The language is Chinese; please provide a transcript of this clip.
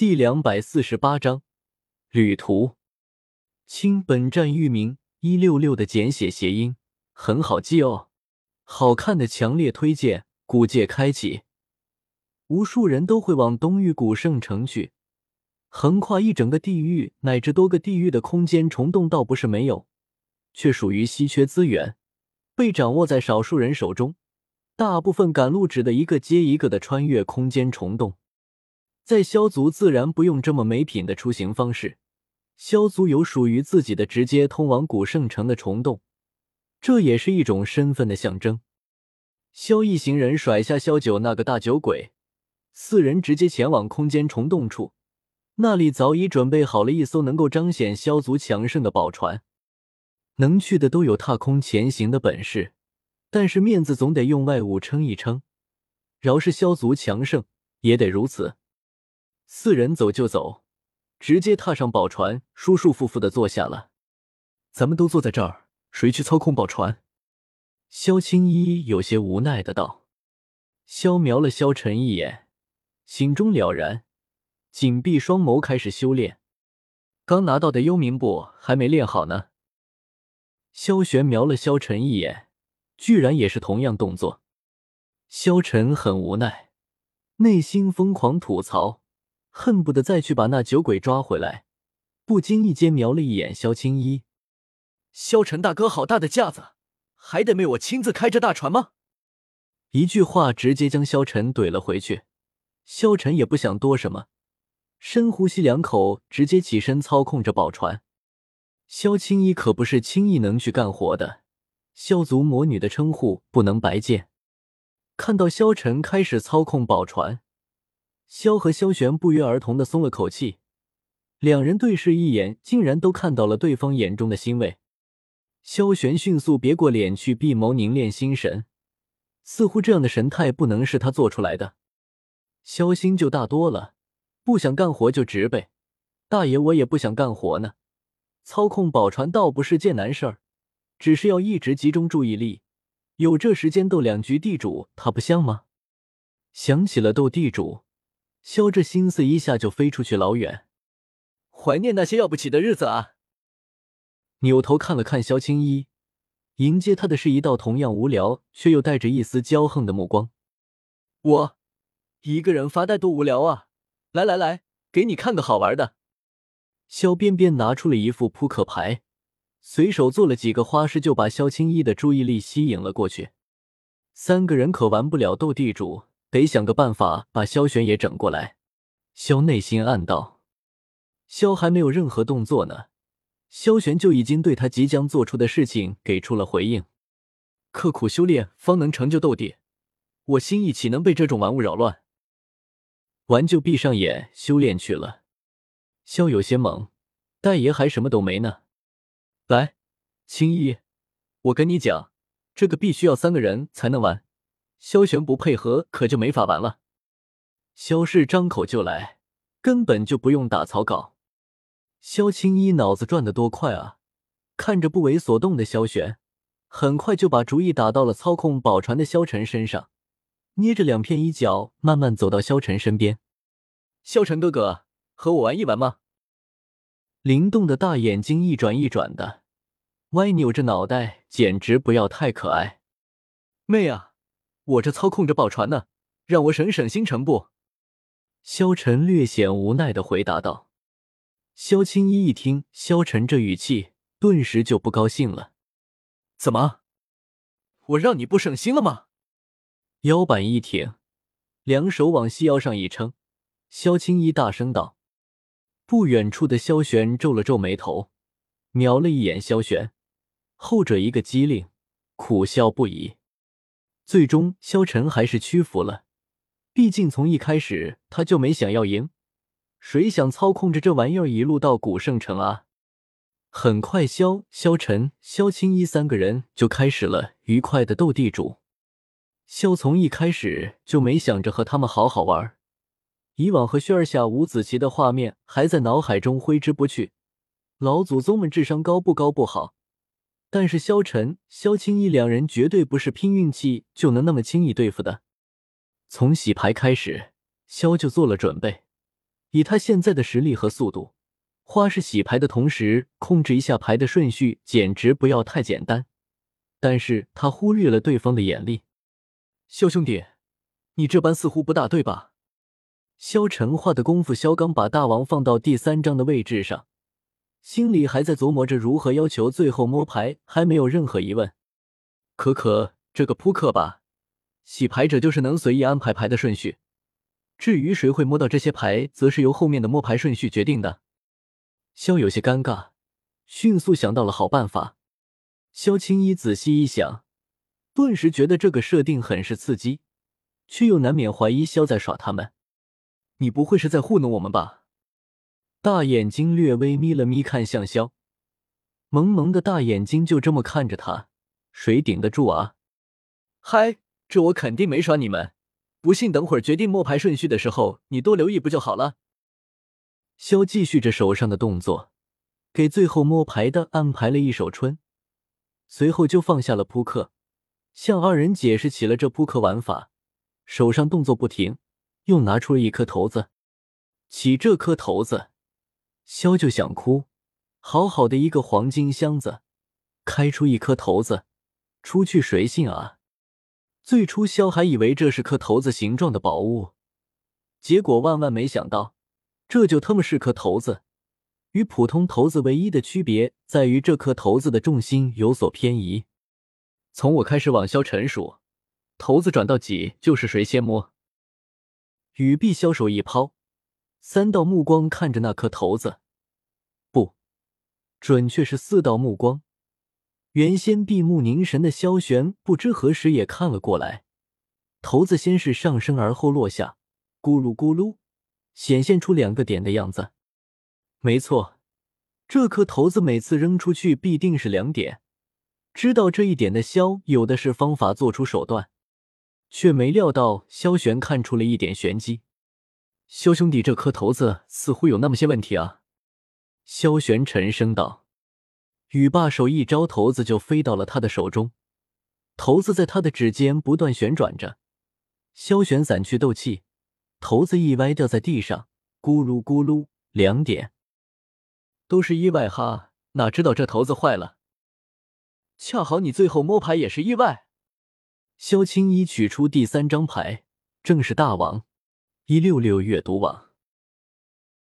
第两百四十八章旅途。亲，本站域名一六六的简写谐音，很好记哦。好看的强烈推荐。古界开启，无数人都会往东域古圣城去。横跨一整个地域乃至多个地域的空间虫洞倒不是没有，却属于稀缺资源，被掌握在少数人手中。大部分赶路只得一个接一个的穿越空间虫洞。在萧族自然不用这么没品的出行方式，萧族有属于自己的直接通往古圣城的虫洞，这也是一种身份的象征。萧一行人甩下萧九那个大酒鬼，四人直接前往空间虫洞处，那里早已准备好了一艘能够彰显萧族强盛的宝船。能去的都有踏空前行的本事，但是面子总得用外物撑一撑，饶是萧族强盛，也得如此。四人走就走，直接踏上宝船，舒舒服服的坐下了。咱们都坐在这儿，谁去操控宝船？萧青衣有些无奈的道。萧瞄了萧晨一眼，心中了然，紧闭双眸开始修炼。刚拿到的幽冥步还没练好呢。萧玄瞄了萧晨一眼，居然也是同样动作。萧晨很无奈，内心疯狂吐槽。恨不得再去把那酒鬼抓回来，不经意间瞄了一眼萧青衣。萧晨大哥，好大的架子，还得没我亲自开着大船吗？一句话直接将萧晨怼了回去。萧晨也不想多什么，深呼吸两口，直接起身操控着宝船。萧青衣可不是轻易能去干活的，萧族魔女的称呼不能白见。看到萧晨开始操控宝船。萧和萧玄不约而同的松了口气，两人对视一眼，竟然都看到了对方眼中的欣慰。萧玄迅速别过脸去，闭眸凝练心神，似乎这样的神态不能是他做出来的。萧心就大多了，不想干活就直呗，大爷我也不想干活呢。操控宝船倒不是件难事儿，只是要一直集中注意力，有这时间斗两局地主，他不香吗？想起了斗地主。萧这心思一下就飞出去老远，怀念那些要不起的日子啊！扭头看了看萧青衣，迎接他的是一道同样无聊却又带着一丝骄横的目光。我一个人发呆多无聊啊！来来来，给你看个好玩的。萧边边拿出了一副扑克牌，随手做了几个花式，就把萧青衣的注意力吸引了过去。三个人可玩不了斗地主。得想个办法把萧玄也整过来。萧内心暗道：“萧还没有任何动作呢，萧玄就已经对他即将做出的事情给出了回应。刻苦修炼方能成就斗帝，我心意岂能被这种玩物扰乱？玩就闭上眼修炼去了。”萧有些懵，大爷还什么都没呢。来，青衣，我跟你讲，这个必须要三个人才能玩。萧玄不配合，可就没法玩了。萧氏张口就来，根本就不用打草稿。萧青衣脑子转得多快啊！看着不为所动的萧玄，很快就把主意打到了操控宝船的萧晨身上，捏着两片衣角，慢慢走到萧晨身边。萧晨哥哥，和我玩一玩吗？灵动的大眼睛一转一转的，歪扭着脑袋，简直不要太可爱。妹啊！我这操控着宝船呢，让我省省心成不？萧晨略显无奈的回答道。萧青衣一听萧晨这语气，顿时就不高兴了。怎么？我让你不省心了吗？腰板一挺，两手往细腰上一撑，萧青衣大声道。不远处的萧玄皱了皱眉头，瞄了一眼萧玄，后者一个机灵，苦笑不已。最终，萧晨还是屈服了。毕竟从一开始他就没想要赢，谁想操控着这玩意儿一路到古圣城啊？很快，萧、萧晨、萧青衣三个人就开始了愉快的斗地主。萧从一开始就没想着和他们好好玩，以往和轩儿下五子棋的画面还在脑海中挥之不去。老祖宗们智商高不高不好。但是萧晨、萧青衣两人绝对不是拼运气就能那么轻易对付的。从洗牌开始，萧就做了准备，以他现在的实力和速度，花式洗牌的同时控制一下牌的顺序，简直不要太简单。但是他忽略了对方的眼力。萧兄弟，你这般似乎不大对吧？萧晨画的功夫，萧刚把大王放到第三张的位置上，心里还在琢磨着如何要求最后摸牌，还没有任何疑问。可可，这个扑克吧，洗牌者就是能随意安排牌的顺序，至于谁会摸到这些牌，则是由后面的摸牌顺序决定的。肖有些尴尬，迅速想到了好办法。萧青衣仔细一想，顿时觉得这个设定很是刺激，却又难免怀疑肖在耍他们。你不会是在糊弄我们吧？大眼睛略微眯了眯，看向萧，萌萌的大眼睛就这么看着他，谁顶得住啊？嗨，这我肯定没耍你们，不信等会儿决定摸牌顺序的时候，你多留意不就好了？萧继续着手上的动作，给最后摸牌的安排了一手春，随后就放下了扑克，向二人解释起了这扑克玩法，手上动作不停。又拿出了一颗骰子，起这颗骰子，萧就想哭。好好的一个黄金箱子，开出一颗骰子，出去谁信啊？最初萧还以为这是颗骰子形状的宝物，结果万万没想到，这就他妈是颗骰子。与普通骰子唯一的区别在于，这颗骰子的重心有所偏移。从我开始往萧陈数，骰子转到几就是谁先摸。雨碧消手一抛，三道目光看着那颗骰子，不，准确是四道目光。原先闭目凝神的萧玄不知何时也看了过来。骰子先是上升而后落下，咕噜咕噜，显现出两个点的样子。没错，这颗骰子每次扔出去必定是两点。知道这一点的萧，有的是方法做出手段。却没料到萧玄看出了一点玄机。萧兄弟，这颗骰子似乎有那么些问题啊！萧玄沉声道。雨霸手一招，骰子就飞到了他的手中，骰子在他的指尖不断旋转着。萧玄散去斗气，骰子一歪掉在地上，咕噜咕噜，两点，都是意外哈！哪知道这骰子坏了，恰好你最后摸牌也是意外。萧青衣取出第三张牌，正是大王。一六六阅读网。